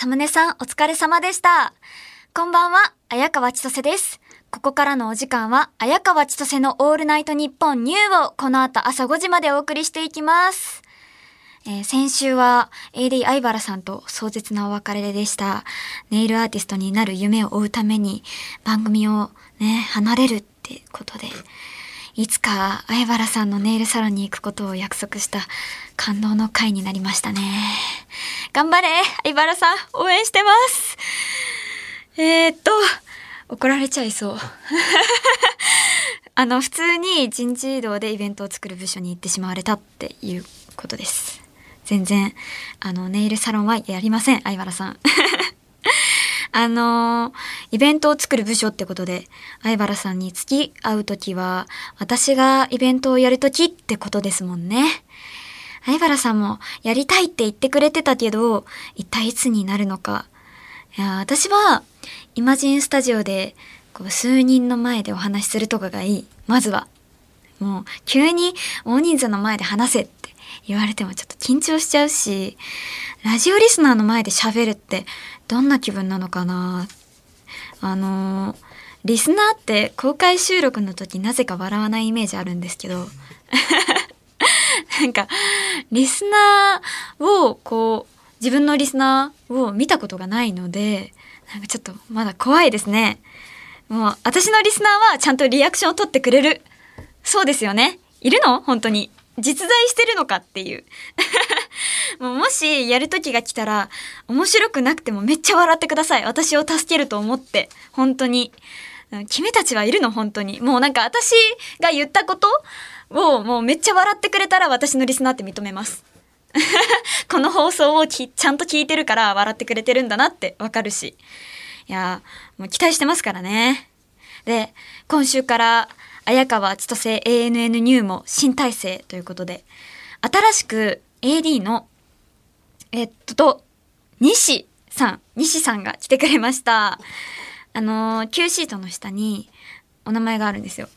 サムネさんお疲れ様でした。こんばんは、綾川千歳です。ここからのお時間は、綾川千歳のオールナイトニッポンニューをこの後朝5時までお送りしていきます。えー先週は AD 相原さんと壮絶なお別れでした。ネイルアーティストになる夢を追うために番組をね、離れるってことで、いつか相原さんのネイルサロンに行くことを約束した感動の回になりましたね。頑張れ相原さん応援してますえー、っと、怒られちゃいそう。あの、普通に人事異動でイベントを作る部署に行ってしまわれたっていうことです。全然、あの、ネイルサロンはやりません、相原さん。あのーイベントを作る部署ってことで、相原さんに付き合うときは、私がイベントをやるときってことですもんね。相原さんもやりたいって言ってくれてたけど、一体いつになるのか。いや、私は、イマジンスタジオで、こう、数人の前でお話しするとかがいい。まずは。もう、急に大人数の前で話せって言われてもちょっと緊張しちゃうし、ラジオリスナーの前で喋るってどんな気分なのかなあのリスナーって公開収録の時なぜか笑わないイメージあるんですけど、なんか、リスナーをこう、自分のリスナーを見たことがないので、なんかちょっとまだ怖いですね。もう、私のリスナーはちゃんとリアクションを取ってくれる。そうですよね。いるの？本当に。実在してるのかっていう。もうもしやる時が来たら、面白くなくてもめっちゃ笑ってください。私を助けると思って。本当に。君たちはいるの？本当に。もうなんか私が言ったことをもうめっちゃ笑ってくれたら私のリスナーって認めます。この放送をきちゃんと聞いてるから笑ってくれてるんだなってわかるし。いや、もう期待してますからね。で、今週から、綾川千歳 ANN ニューも新体制ということで、新しく AD の、えっと、西さん、西さんが来てくれました。あのー、Q シートの下にお名前があるんですよ。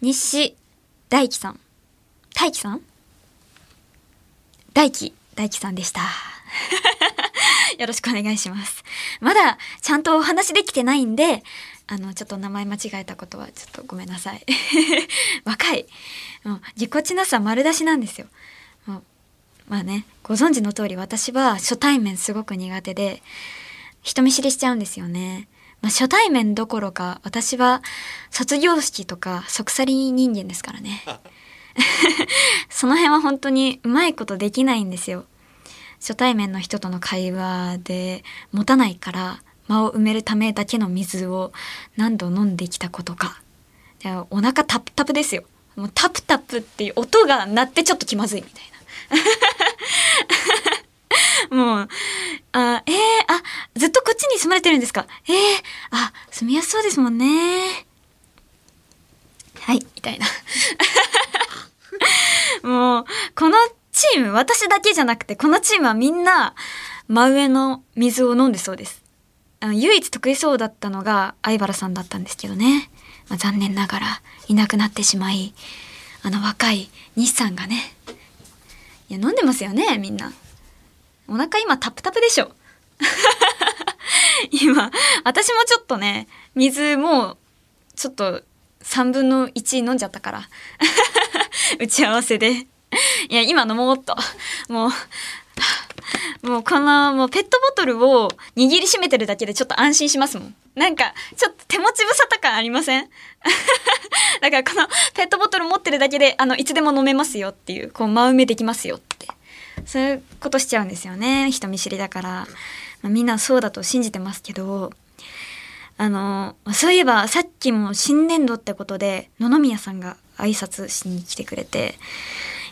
西大輝さん。大輝さん？大輝、大輝さんでした。よろしくお願いします。まだちゃんとお話できてないんで、あの、ちょっと名前間違えたことはちょっとごめんなさい。若い。もう、ぎこちなさ丸出しなんですよ。もうまあね、ご存知の通り私は初対面すごく苦手で、人見知りしちゃうんですよね。まあ、初対面どころか、私は卒業式とか即去り人間ですからね。その辺は本当にうまいことできないんですよ。初対面の人との会話で持たないから間を埋めるためだけの水を何度飲んできたことか。でお腹タプタプですよ。もうタプタプっていう音が鳴ってちょっと気まずいみたいな。もう、あ、えー、あ、ずっとこっちに住まれてるんですか？えー、あ、住みやすそうですもんね。はい、みたいな。もう、このチーム、私だけじゃなくて、このチームはみんな、真上の水を飲んでそうです。あ唯一得意そうだったのが相原さんだったんですけどね。まあ、残念ながら、いなくなってしまい、あの若い西さんがね、いや、飲んでますよね、みんな。お腹今タプタプでしょ。今、私もちょっとね、水もう、ちょっと3分の1飲んじゃったから。打ち合わせで。いや、今飲もうっと。もう、もうこの、もうペットボトルを握りしめてるだけでちょっと安心しますもん。なんか、ちょっと手持ち無沙汰感ありません？だからこのペットボトル持ってるだけで、あの、いつでも飲めますよっていう、こう、真埋めできますよって。そういうことしちゃうんですよね。人見知りだから。まあ、みんなそうだと信じてますけど、あの、そういえばさっきも新年度ってことで野々宮さんが挨拶しに来てくれて、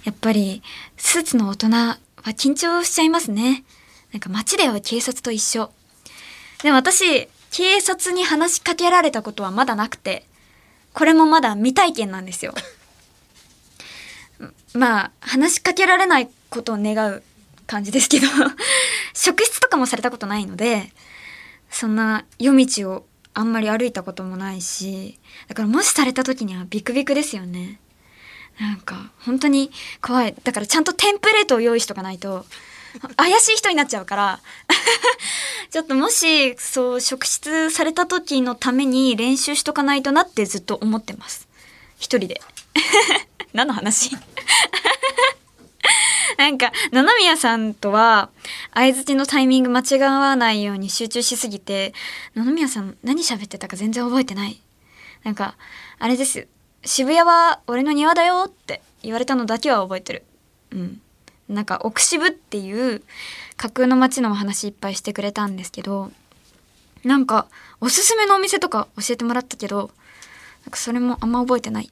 やっぱりスーツの大人は緊張しちゃいますね。なんか街では警察と一緒。でも私、警察に話しかけられたことはまだなくて、これもまだ未体験なんですよ。まあ、話しかけられないことを願う感じですけど、職質とかもされたことないので、そんな夜道をあんまり歩いたこともないし、だからもしされた時にはビクビクですよね。なんか、本当に怖い。だからちゃんとテンプレートを用意しとかないと、怪しい人になっちゃうから ちょっともしそう職質された時のために練習しとかないとなってずっと思ってます一人で 何の話？なんか、野々宮さんとは、相づちのタイミング間違わないように集中しすぎて、野々宮さん何喋ってたか全然覚えてない。なんか、あれです。渋谷は俺の庭だよって言われたのだけは覚えてる。うん。なんか、奥渋っていう架空の街のお話いっぱいしてくれたんですけど、なんか、おすすめのお店とか教えてもらったけど、なんかそれもあんま覚えてない。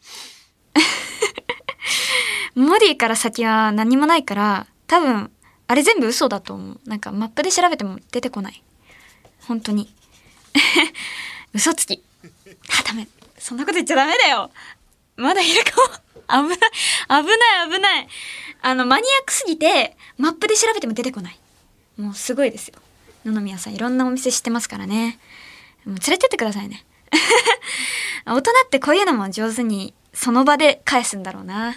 モディから先は何もないから、多分、あれ全部嘘だと思う。なんかマップで調べても出てこない。本当に。嘘つき。あ、ダメ。そんなこと言っちゃダメだよ。まだいるかも。危ない。危ない、危ない。あの、マニアックすぎて、マップで調べても出てこない。もうすごいですよ。野々宮さん、いろんなお店知ってますからね。もう連れてってくださいね。大人ってこういうのも上手に、その場で返すんだろうな。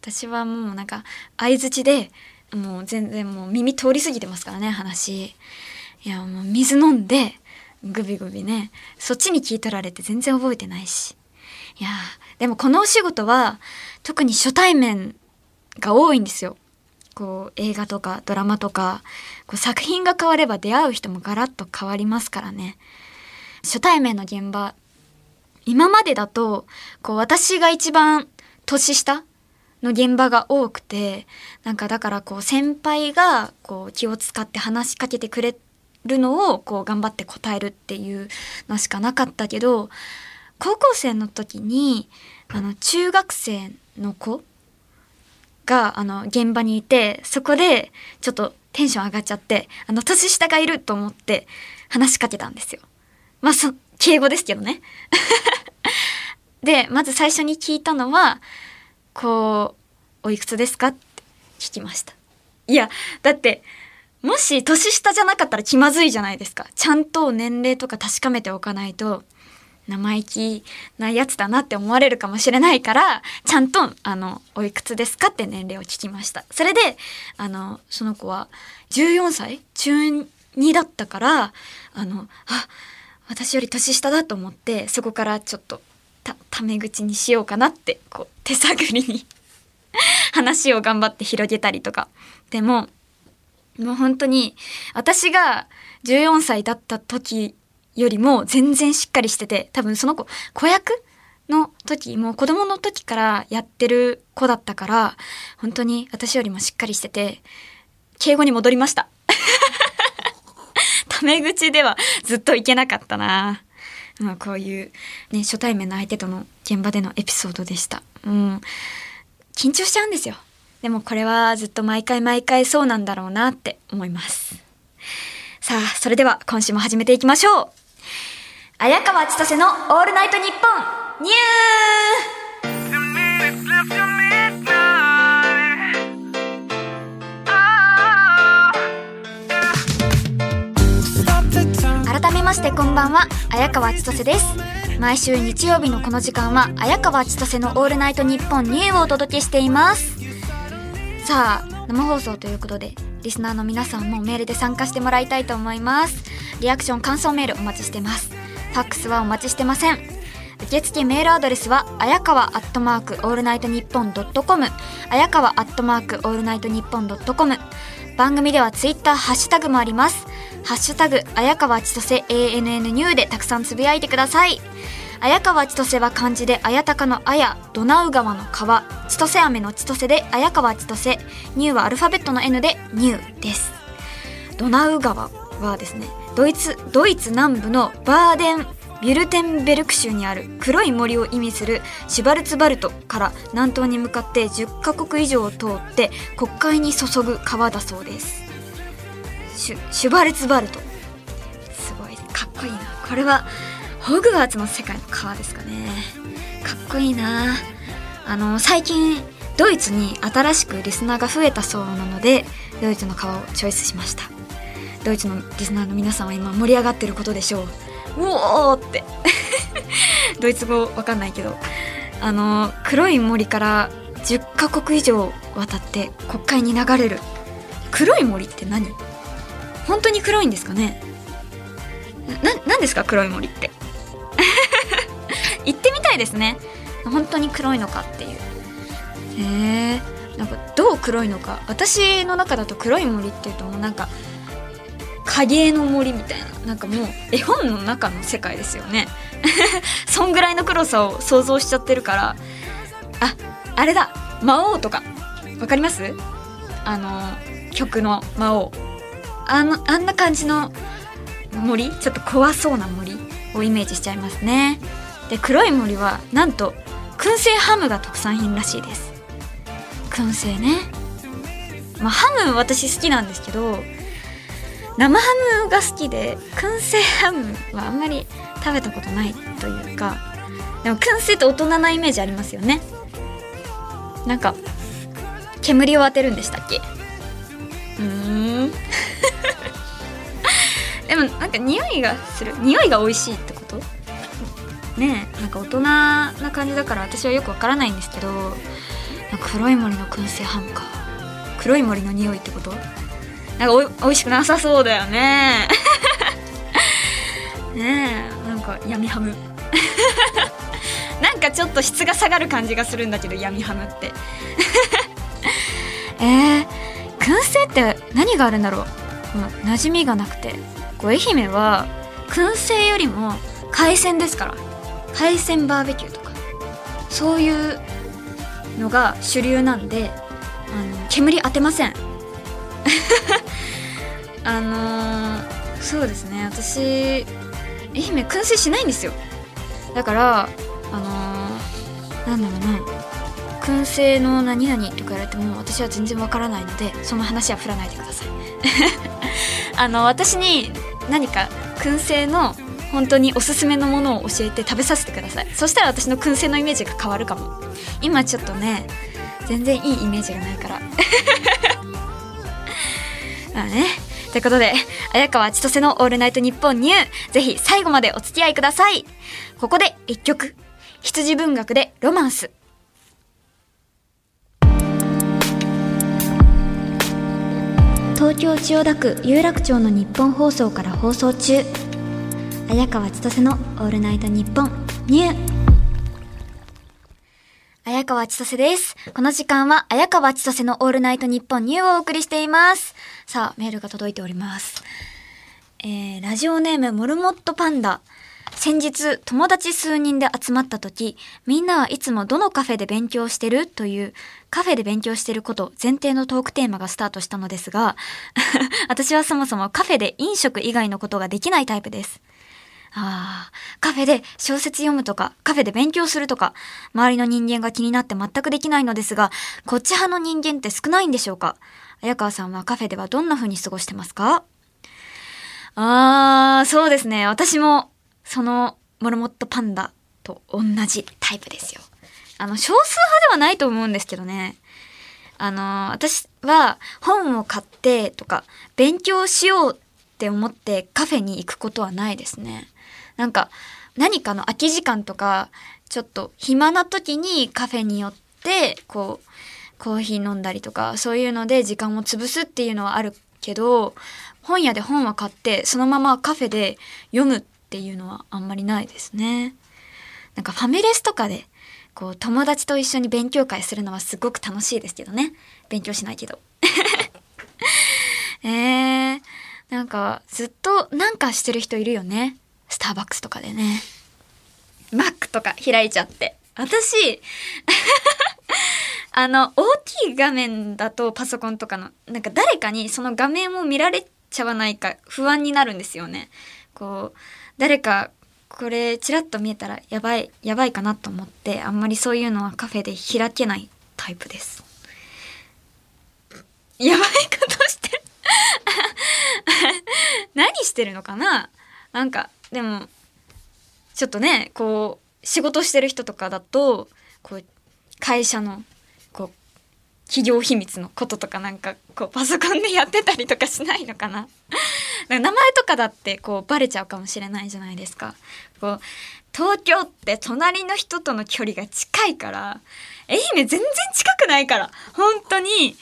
私はもうなんか相づちでもう全然もう耳通り過ぎてますからね話いやもう水飲んでグビグビねそっちに聞い取られて全然覚えてないしいやでもこのお仕事は特に初対面が多いんですよ。こう映画とかドラマとかこう作品が変われば出会う人もガラッと変わりますからね。初対面の現場今までだとこう私が一番年下の現場が多くてなんかだからこう先輩がこう気を使って話しかけてくれるのをこう頑張って答えるっていうのしかなかったけど高校生の時にあの中学生の子があの現場にいてそこでちょっとテンション上がっちゃってあの年下がいると思って話しかけたんですよ。まあそ敬語ですけどね。でまず最初に聞いたのはこう、おいくつですかって聞きました。いや、だって、もし年下じゃなかったら気まずいじゃないですか。ちゃんと年齢とか確かめておかないと、生意気なやつだなって思われるかもしれないから、ちゃんと、あの、おいくつですかって年齢を聞きました。それで、あの、その子は14歳中2だったから、あの、あ、私より年下だと思って、そこからちょっとたタメ口にしようかなってこう手探りに 話を頑張って広げたりとかでももう本当に私が14歳だった時よりも全然しっかりしてて多分その子子役の時もう子供の時からやってる子だったから本当に私よりもしっかりしてて敬語に戻りました タメ口ではずっといけなかったなまあ、こういう、ね、初対面の相手との現場でのエピソードでした。うん。緊張しちゃうんですよ。でもこれはずっと毎回毎回そうなんだろうなって思います。さあ、それでは今週も始めていきましょう。綾川千歳のオールナイトニッポン。ニューましてこんばんは綾川千歳です。毎週日曜日のこの時間は綾川千歳のオールナイトニッポンニューをお届けしています。さあ生放送ということでリスナーの皆さんもメールで参加してもらいたいと思います。リアクション感想メールお待ちしてます。ファックスはお待ちしてません受付メールアドレスは、あやかわアットマークオールナイトニッポンドットコム、あやかわアットマークオールナイトニッポンドットコム。番組ではツイッター、ハッシュタグもあります。ハッシュタグ、綾川千歳 ANN ニューでたくさんつぶやいてください。綾川千歳は漢字で綾鷹の綾、ドナウ川の川、千歳飴の千歳で綾川千歳、ニューはアルファベットの N でニューです。ドナウ川はですね、ドイツ、ドイツ南部のバーデンビュルテンベルク州にある黒い森を意味するシュバルツバルトから南東に向かって10カ国以上を通って国会に注ぐ川だそうです。シュシュバルツバルト。すごいかっこいいな。これはホグワーツの世界の川ですかね。かっこいいな。あの最近ドイツに新しくリスナーが増えたそうなのでドイツの川をチョイスしました。ドイツのリスナーの皆さんは今盛り上がってることでしょう。うおーって。ドイツ語わかんないけど。あの黒い森から10カ国以上渡って国会に流れる。黒い森って何？本当に黒いんですかね？な何ですか黒い森って？行ってみたいですね。本当に黒いのかっていう。へえなんかどう黒いのか。私の中だと黒い森っていうともうなんか影の森みたいな。なんかもう絵本の中の世界ですよね。そんぐらいの黒さを想像しちゃってるから。ああれだ。魔王とか。わかります？あの曲の魔王。あのあんな感じの森？ちょっと怖そうな森をイメージしちゃいますね。で黒い森はなんと燻製ハムが特産品らしいです。燻製ね。まあハム私好きなんですけど生ハムが好きで燻製ハムはあんまり食べたことないというかでも燻製って大人なイメージありますよね。なんか煙を当てるんでしたっけ？うーん。でもなんか匂いがする。匂いが美味しいってこと？ねえなんか大人な感じだから私はよくわからないんですけど黒い森の燻製ハムか。黒い森の匂いってこと？なんかおい美味しくなさそうだよね。ねえなんか闇ハム。なんかちょっと質が下がる感じがするんだけど闇ハムって。えー、燻製って何があるんだろう、うん、馴染みがなくて。こう愛媛は燻製よりも海鮮ですから。海鮮バーベキューとか。そういうのが主流なんであの煙当てません。あのー、そうですね。私愛媛燻製しないんですよ。だからあのー、なんだろうな。燻製の何々って言われても私は全然わからないのでその話は振らないでください。あの私に何か燻製の本当におすすめのものを教えて食べさせてください。そしたら私の燻製のイメージが変わるかも。今ちょっとね全然いいイメージがないから。まあね。ということで綾川千歳の「オールナイトニッポンニュー」ぜひ最後までお付き合いください。ここで一曲。羊文学でロマンス。東京千代田区有楽町の日本放送から放送中。綾川千歳の「オールナイトニッポンニュー」綾川千歳です。この時間は、綾川千歳のオールナイトニッポンニューをお送りしています。さあ、メールが届いております。えー、ラジオネームモルモットパンダ。先日、友達数人で集まった時、みんなはいつもどのカフェで勉強してる？という、カフェで勉強してること前提のトークテーマがスタートしたのですが、私はそもそもカフェで飲食以外のことができないタイプです。ああ、カフェで小説読むとか、カフェで勉強するとか、周りの人間が気になって全くできないのですが、こっち派の人間って少ないんでしょうか？綾川さんはカフェではどんな風に過ごしてますか？ああ、そうですね。私も、その、モルモットパンダと同じタイプですよ。あの、少数派ではないと思うんですけどね。あの、私は本を買ってとか、勉強しようって思ってカフェに行くことはないですね。なんか何かの空き時間とかちょっと暇な時にカフェに寄ってこうコーヒー飲んだりとかそういうので時間を潰すっていうのはあるけど本屋で本は買ってそのままカフェで読むっていうのはあんまりないですね。なんかファミレスとかでこう友達と一緒に勉強会するのはすごく楽しいですけどね勉強しないけど。えー、なんかずっとなんかしてる人いるよね。スターバックスとかでね。マックとか開いちゃって。私、あの、大きい画面だとパソコンとかの、なんか誰かにその画面を見られちゃわないか不安になるんですよね。こう、誰かこれチラッと見えたらやばい、やばいかなと思って、あんまりそういうのはカフェで開けないタイプです。やばいことしてる。何してるのかな？なんかでもちょっとねこう仕事してる人とかだとこう会社のこう企業秘密のこととかなんかこうパソコンでやってたりとかしないのかな？名前とかだってこうバレちゃうかもしれないじゃないですか。こう東京って隣の人との距離が近いから愛媛全然近くないから本当に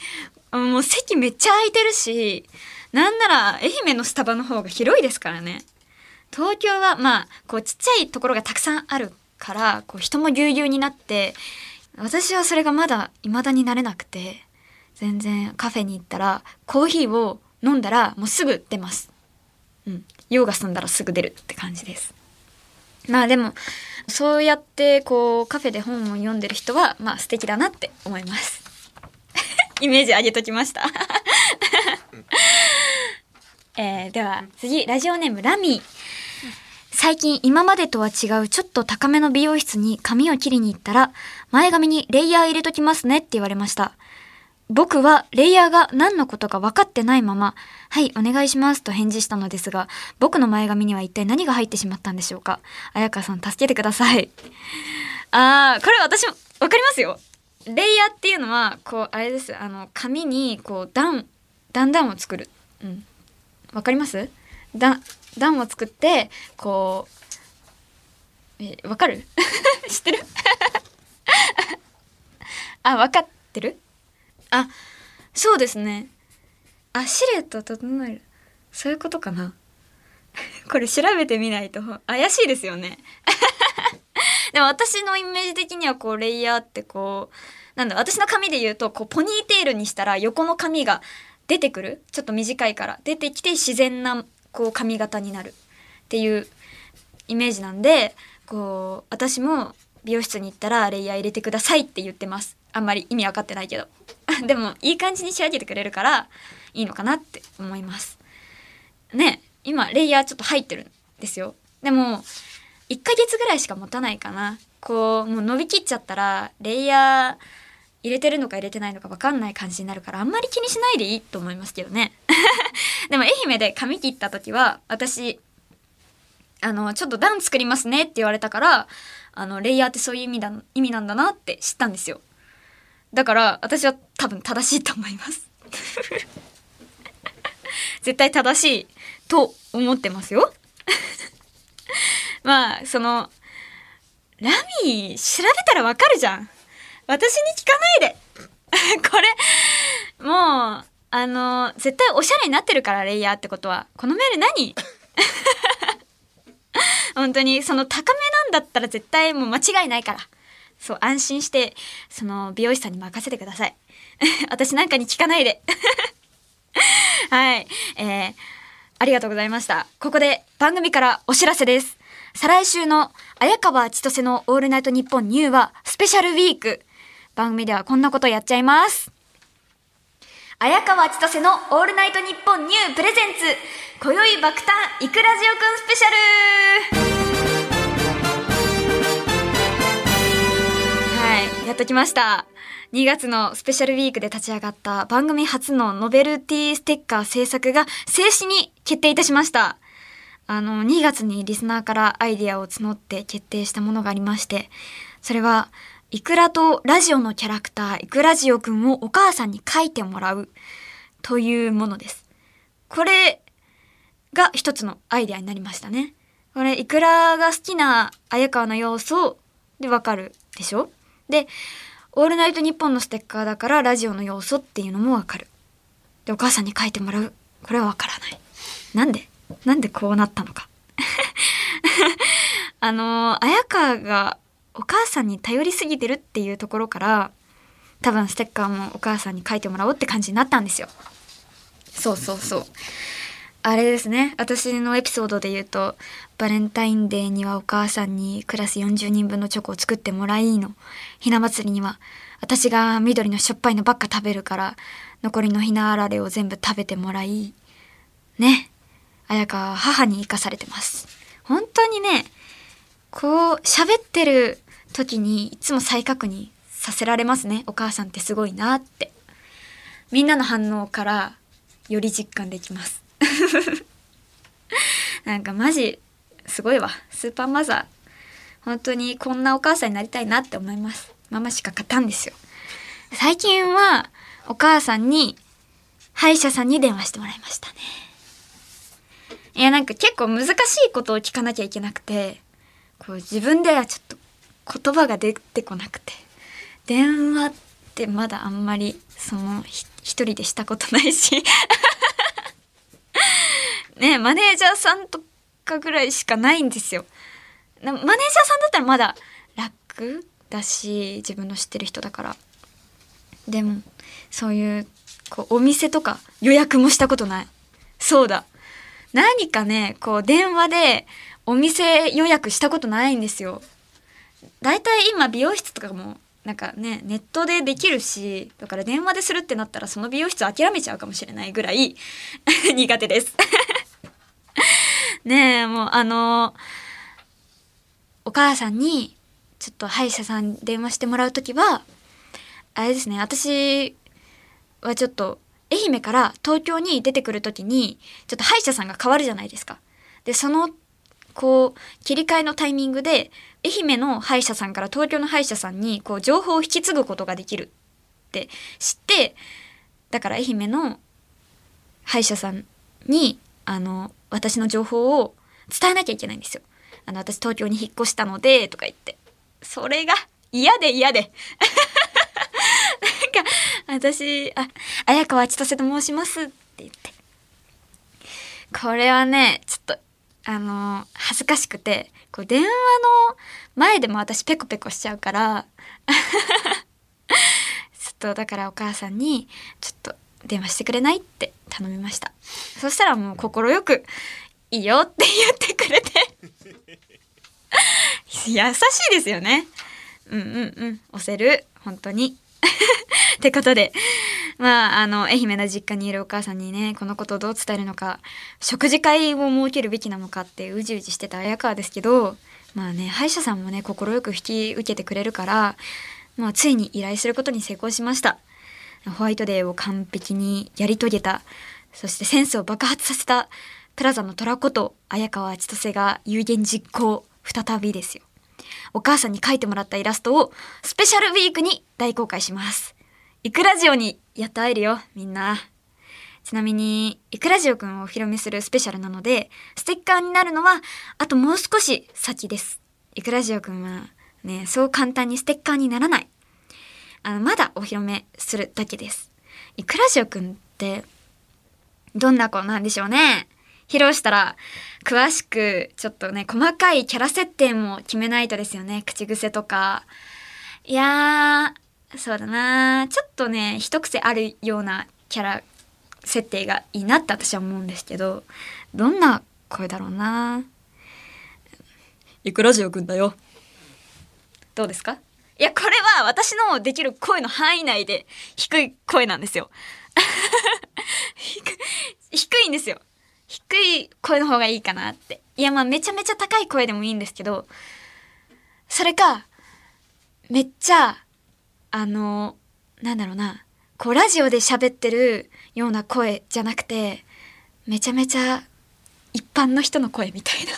もう席めっちゃ空いてるし、なんなら愛媛のスタバの方が広いですからね。東京はまあ、こうちっちゃいところがたくさんあるから、こう人もぎゅうぎゅうになって、私はそれがまだ未だになれなくて、全然カフェに行ったらコーヒーを飲んだらもうすぐ出ます。うん。用が済んだらすぐ出るって感じです。まあでも、そうやってこうカフェで本を読んでる人はまあ素敵だなって思います。イメージ上げときました えー、では次ラジオネームラミー最近今までとは違うちょっと高めの美容室に髪を切りに行ったら前髪にレイヤー入れときますねって言われました僕はレイヤーが何のことか分かってないまま、はい、お願いしますと返事したのですが、僕の前髪には一体何が入ってしまったんでしょうか？綾川さん助けてください。あー、これ私も分かりますよ。レイヤーっていうのは、こう、あれです。あの、髪に、こう、段、段々を作る。うん。わかります？段、段を作って、こう、え、わかる？知ってる？あ、わかってる？あそうですね。あシルエット整える。そういうことかな。これ調べてみないと。怪しいですよね。でも私のイメージ的にはこうレイヤーってこうなんだ私の髪で言うとこうポニーテールにしたら横の髪が出てくる？ちょっと短いから。出てきて自然なこう髪型になるっていうイメージなんでこう私も美容室に行ったらレイヤー入れてくださいって言ってます。あんまり意味分かってないけど。でもいい感じに仕上げてくれるからいいのかなって思います。ね今レイヤーちょっと入ってるんですよ。でも1ヶ月ぐらいしか持たないかな。こうもう伸びきっちゃったらレイヤー入れてるのか入れてないのか分かんない感じになるからあんまり気にしないでいいと思いますけどね。でも愛媛で髪切った時は私あのちょっと段作りますねって言われたからあのレイヤーってそういう意味だ意味なんだなって知ったんですよ。だから私は多分正しいと思います。絶対正しいと思ってますよ。まあそのラミー調べたらわかるじゃん。私に聞かないで。これもうあの絶対おしゃれになってるからレイヤーってことは。このメール何？本当にその高めなんだったら絶対もう間違いないから。そう安心してその美容師さんに任せてください。私なんかに聞かないで。はい。えー、ありがとうございました。ここで番組からお知らせです。再来週の綾川千歳のオールナイトニッポンニューはスペシャルウィーク。番組ではこんなことやっちゃいます。綾川千歳のオールナイトニッポンニュープレゼンツ今宵爆誕イクラジオくんスペシャル。はいやっときました。2月のスペシャルウィークで立ち上がった番組初のノベルティステッカー制作が正式に決定いたしました。あの2月にリスナーからアイディアを募って決定したものがありましてそれはイクラとラジオのキャラクター、イクラジオくんをお母さんに書いてもらうというものです。これが一つのアイデアになりましたね。これ、イクラが好きな綾川の要素でわかるでしょ？で、オールナイトニッポンのステッカーだからラジオの要素っていうのもわかる。で、お母さんに書いてもらう。これはわからない。なんで？なんでこうなったのか。あの綾川がお母さんに頼りすぎてるっていうところから多分ステッカーもお母さんに書いてもらおうって感じになったんですよ。そうそうそう。あれですね。私のエピソードで言うとバレンタインデーにはお母さんにクラス40人分のチョコを作ってもらいの。ひな祭りには私が緑のしょっぱいのばっか食べるから残りのひなあられを全部食べてもらい。ね。綾香は母に生かされてます。本当にねこう喋ってる時にいつも再確認させられますね。お母さんってすごいなって。みんなの反応からより実感できます。なんかマジすごいわ。スーパーマザー。本当にこんなお母さんになりたいなって思います。ママしか勝たんですよ。最近はお母さんに歯医者さんに電話してもらいましたね。いやなんか結構難しいことを聞かなきゃいけなくてこう自分ではちょっと言葉が出てこなくて。電話ってまだあんまりその一人でしたことないし。ねマネージャーさんとかぐらいしかないんですよ。マネージャーさんだったらまだ楽だし自分の知ってる人だから。でもそういうこうお店とか予約もしたことない。そうだ。何かねこう電話でお店予約したことないんですよ。だいたい今美容室とかもなんかねネットでできるしだから電話でするってなったらその美容室諦めちゃうかもしれないぐらい 苦手です ねえもうあのお母さんにちょっと歯医者さん電話してもらう時はあれですね私はちょっと愛媛から東京に出てくる時にちょっと歯医者さんが変わるじゃないですか。でそのこう切り替えのタイミングで愛媛の歯医者さんから東京の歯医者さんにこう情報を引き継ぐことができるって知ってだから愛媛の歯医者さんにあの私の情報を伝えなきゃいけないんですよ。あの私東京に引っ越したのでとか言って。それが嫌で嫌で。なんか私あ綾川千歳と申しますって言って。これはねちょっとあの恥ずかしくてこう電話の前でも私ペコペコしちゃうから ちょっとだからお母さんにちょっと電話してくれないって頼みました。そしたらもう快く「いいよ」って言ってくれて。優しいですよね。うんうんうん。押せる。本当に。ってことでまああの愛媛の実家にいるお母さんにねこのことをどう伝えるのか食事会を設けるべきなのかってうじうじしてた綾川ですけどまあね歯医者さんもね快く引き受けてくれるからまあついに依頼することに成功しました。ホワイトデーを完璧にやり遂げた。そしてセンスを爆発させたプラザの虎こと綾川千歳が有言実行再びですよ。お母さんに描いてもらったイラストをスペシャルウィークに大公開します。イクラジオにやっと会えるよみんな。ちなみにイクラジオくんをお披露目するスペシャルなのでステッカーになるのはあともう少し先です。イクラジオくんはねそう簡単にステッカーにならない。あのまだお披露目するだけです。イクラジオくんってどんな子なんでしょうね。披露したら詳しくちょっとね細かいキャラ設定も決めないとですよね。口癖とか。いやーそうだな。ちょっとね一癖あるようなキャラ設定がいいなって私は思うんですけどどんな声だろうな。いくらジオくんだよ。どうですか？いやこれは私のできる声の範囲内で低い声なんですよ。低いんですよ。低い声の方がいいかなって。いやまあめちゃめちゃ高い声でもいいんですけどそれかめっちゃあのなんだろうな。こうラジオで喋ってるような声じゃなくてめちゃめちゃ一般の人の声みたいな。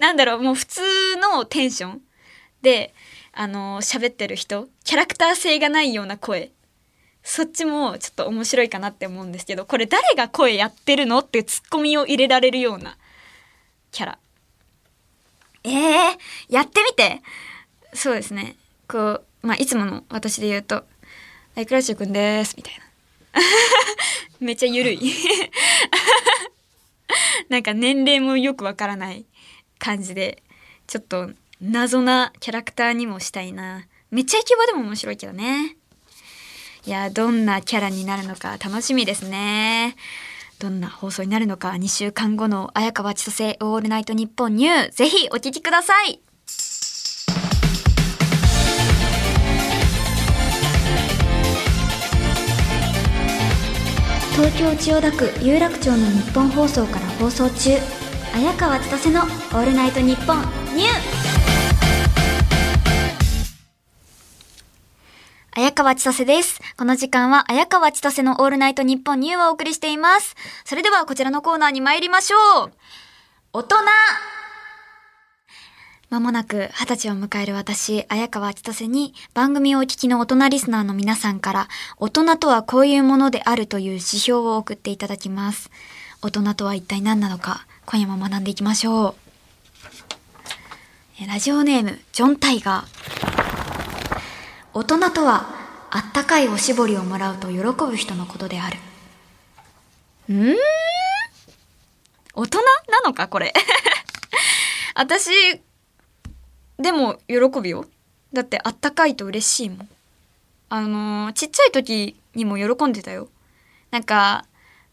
なんだろうもう普通のテンションであの喋ってる人キャラクター性がないような声。そっちもちょっと面白いかなって思うんですけどこれ誰が声やってるのってツッコミを入れられるようなキャラ。えー、やってみて。そうですね。こうまあいつもの私で言うと「はいクラッシュくんです」みたいな。めっちゃゆるい。なんか年齢もよくわからない感じでちょっと謎なキャラクターにもしたいな。めっちゃイケボでも面白いけどね。いやどんなキャラになるのか楽しみですね。どんな放送になるのか2週間後の綾川千歳オールナイトニッポンニューぜひお聞きください。東京千代田区有楽町のニッポン放送から放送中。綾川千歳のオールナイトニッポンニュー。綾川千歳です。この時間は綾川千歳のオールナイトニッポンニューをお送りしています。それではこちらのコーナーに参りましょう。大人まもなく二十歳を迎える私、綾川千歳に番組をお聞きの大人リスナーの皆さんから大人とはこういうものであるという指標を送っていただきます。大人とは一体何なのか今夜も学んでいきましょう。ラジオネーム、ジョン・タイガー。大人とはあったかいおしぼりをもらうと喜ぶ人のことである。うん？大人なのかこれ？私でも喜ぶよ。だってあったかいと嬉しいもん。あのーちっちゃい時にも喜んでたよ。なんか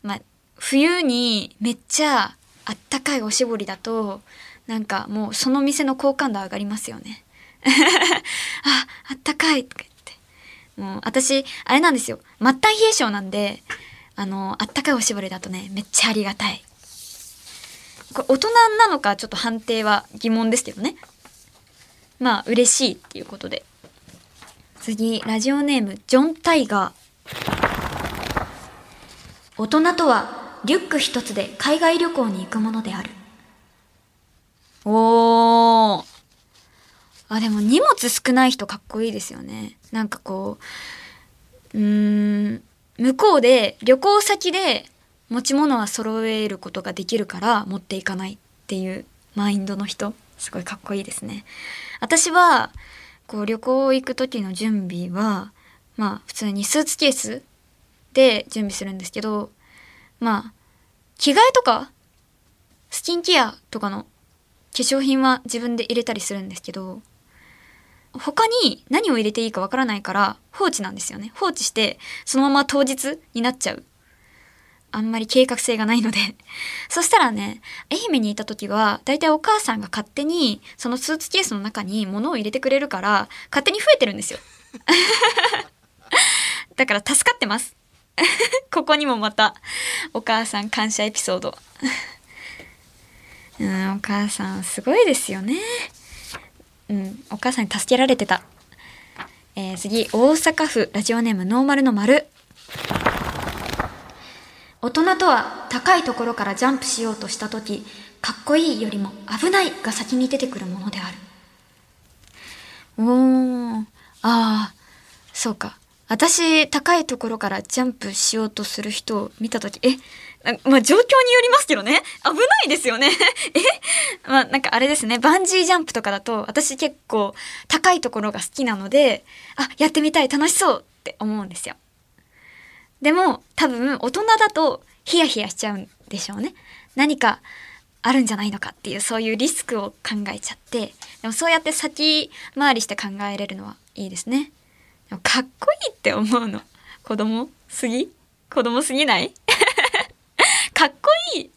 まあ冬にめっちゃあったかいおしぼりだとなんかもうその店の好感度上がりますよね。ああったかい。とか言って。もう私あれなんですよ。末端冷え性なんであのあったかいおしぼりだとねめっちゃありがたい。これ大人なのかちょっと判定は疑問ですけどね。まあ嬉しいっていうことで。次ラジオネームジョン・タイガー。大人とはリュック一つで海外旅行に行くものである。おー。あでも荷物少ない人かっこいいですよね。なんかこううん向こうで旅行先で持ち物は揃えることができるから持っていかないっていうマインドの人すごいかっこいいですね。私はこう旅行行く時の準備はまあ普通にスーツケースで準備するんですけどまあ着替えとかスキンケアとかの化粧品は自分で入れたりするんですけど他に何を入れていいかわからないから放置なんですよね。放置してそのまま当日になっちゃう。あんまり計画性がないので。そしたらね愛媛にいた時はだいたいお母さんが勝手にそのスーツケースの中に物を入れてくれるから勝手に増えてるんですよ。だから助かってます。ここにもまたお母さん感謝エピソード。うんお母さんすごいですよね。うん。お母さんに助けられてた。えー、次大阪府ラジオネームノーマルの丸。大人とは高いところからジャンプしようとした時かっこいいよりも危ないが先に出てくるものである。おーああそうか。私高いところからジャンプしようとする人を見た時えまあ状況によりますけどね。危ないですよね。え？まあなんかあれですね。バンジージャンプとかだと私結構高いところが好きなのであやってみたい。楽しそうって思うんですよ。でも多分大人だとヒヤヒヤしちゃうんでしょうね。何かあるんじゃないのかっていうそういうリスクを考えちゃって。でもそうやって先回りして考えれるのはいいですね。でもかっこいいって思うの。子供すぎ？子供すぎない？かっこいい。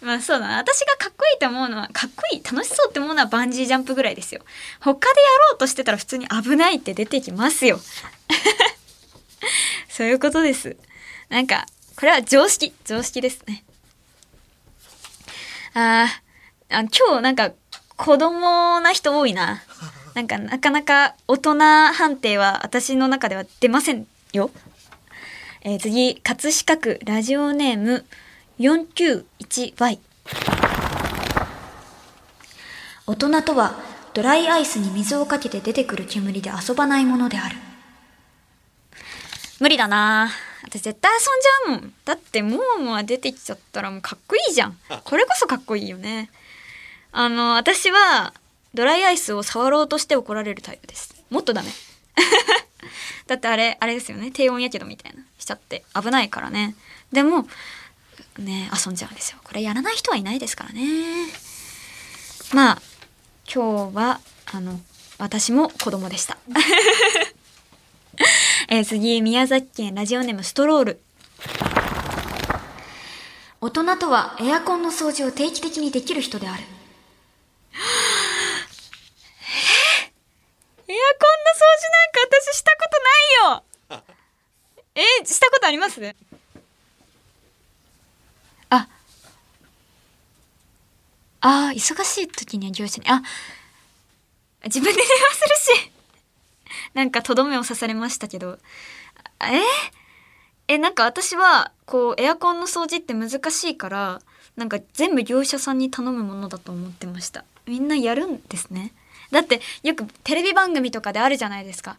まあそうだな。私がかっこいいと思うのはかっこいい楽しそうって思うのはバンジージャンプぐらいですよ。他でやろうとしてたら普通に危ないって出てきますよ。そういうことです。なんかこれは常識。常識ですね。ああ今日なんか子供な人多いな。なんかなかなか大人判定は私の中では出ませんよ。えー次葛飾区。ラジオネーム 491Y 大人とはドライアイスに水をかけて出てくる煙で遊ばないものである。無理だな。私絶対遊んじゃうもん。だってモーモア出てきちゃったらもうかっこいいじゃん。これこそかっこいいよね。あの私はドライアイスを触ろうとして怒られるタイプです。もっとダメ。だってあれあれですよね。低温やけどみたいな。しちゃって。危ないからね。でもね遊んじゃうんですよ。これやらない人はいないですからね。まあ今日はあの私も子供でした。えー次宮崎県ラジオネームストロール。大人とはエアコンの掃除を定期的にできる人である。エアコンの掃除なんか私したことないよ。えしたことあります？あー忙しい時には業者にあ自分で電話するし。なんかとどめを刺されましたけど。え？えなんか私はこうエアコンの掃除って難しいからなんか全部業者さんに頼むものだと思ってました。みんなやるんですね。だってよくテレビ番組とかであるじゃないですか。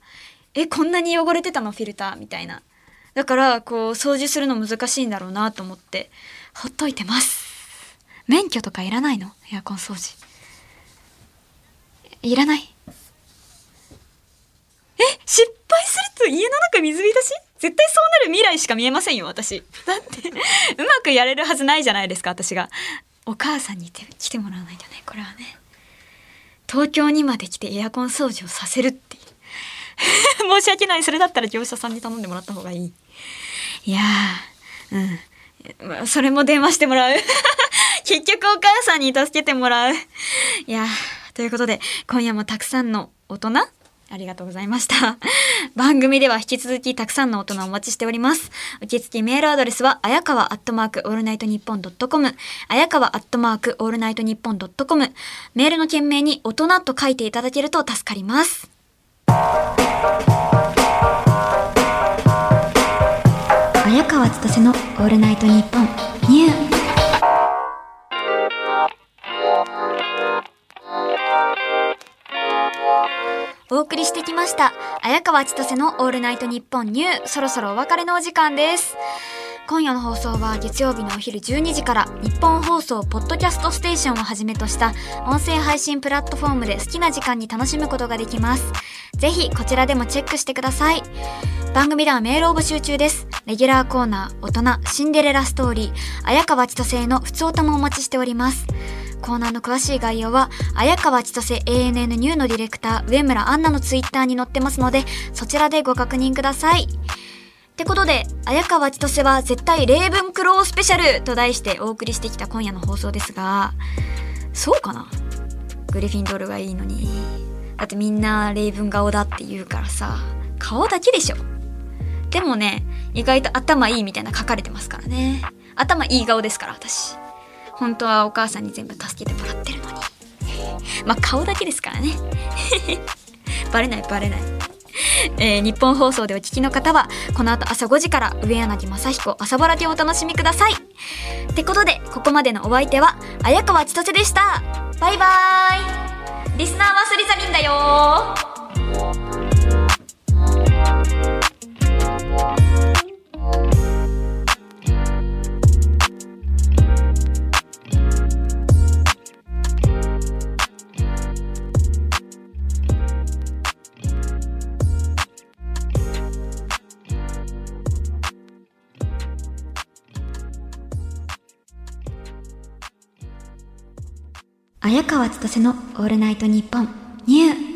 えこんなに汚れてたのフィルター？みたいな。だからこう掃除するの難しいんだろうなと思ってほっといてます。免許とかいらないの？エアコン掃除いらないえ、失敗すると家の中水浸し？絶対そうなる未来しか見えませんよ、私。だって、うまくやれるはずないじゃないですか、私が。お母さんに来てもらわないとね、これはね。東京にまで来てエアコン掃除をさせるっていう。申し訳ない。それだったら業者さんに頼んでもらった方がいい。いやー、うん。それも電話してもらう。結局お母さんに助けてもらう。いや、ということで、今夜もたくさんの大人ありがとうございました。番組では引き続きたくさんの大人お待ちしております。受付メールアドレスは、あやかわアットマークオールナイトニッポンドットコム、あやかわアットマークオールナイトニッポンドットコム、メールの件名に大人と書いていただけると助かります。綾川千歳のオールナイトニッポンニュー送りしてきました。綾川千歳のオールナイトニッポンニュー。そろそろお別れのお時間です。今夜の放送は月曜日のお昼12時から日本放送ポッドキャストステーションをはじめとした音声配信プラットフォームで好きな時間に楽しむことができます。ぜひこちらでもチェックしてください。番組ではメールを募集中です。レギュラーコーナー、大人、シンデレラストーリー、綾川千歳の普通歌もお待ちしております。コーナーの詳しい概要は、綾川千歳 ANN ニューのディレクター、上村アンナのツイッターに載ってますので、そちらでご確認ください。ってことで、綾川千歳は絶対例文クロースペシャルと題してお送りしてきた今夜の放送ですが、そうかな？グリフィンドールがいいのに。だってみんな例文顔だって言うからさ、顔だけでしょ。でもね、意外と頭いいみたいな書かれてますからね。頭いい顔ですから、私。本当はお母さんに全部助けてもらってるのに。まあ顔だけですからね。バレないバレない。えー、日本放送でお聞きの方は、この後朝5時から上柳正彦朝ぼらでお楽しみください。ってことで、ここまでのお相手は、綾川千歳でした。バイバーイリスナーはスリザミンだよ綾川千歳のオールナイトニッポンニュー。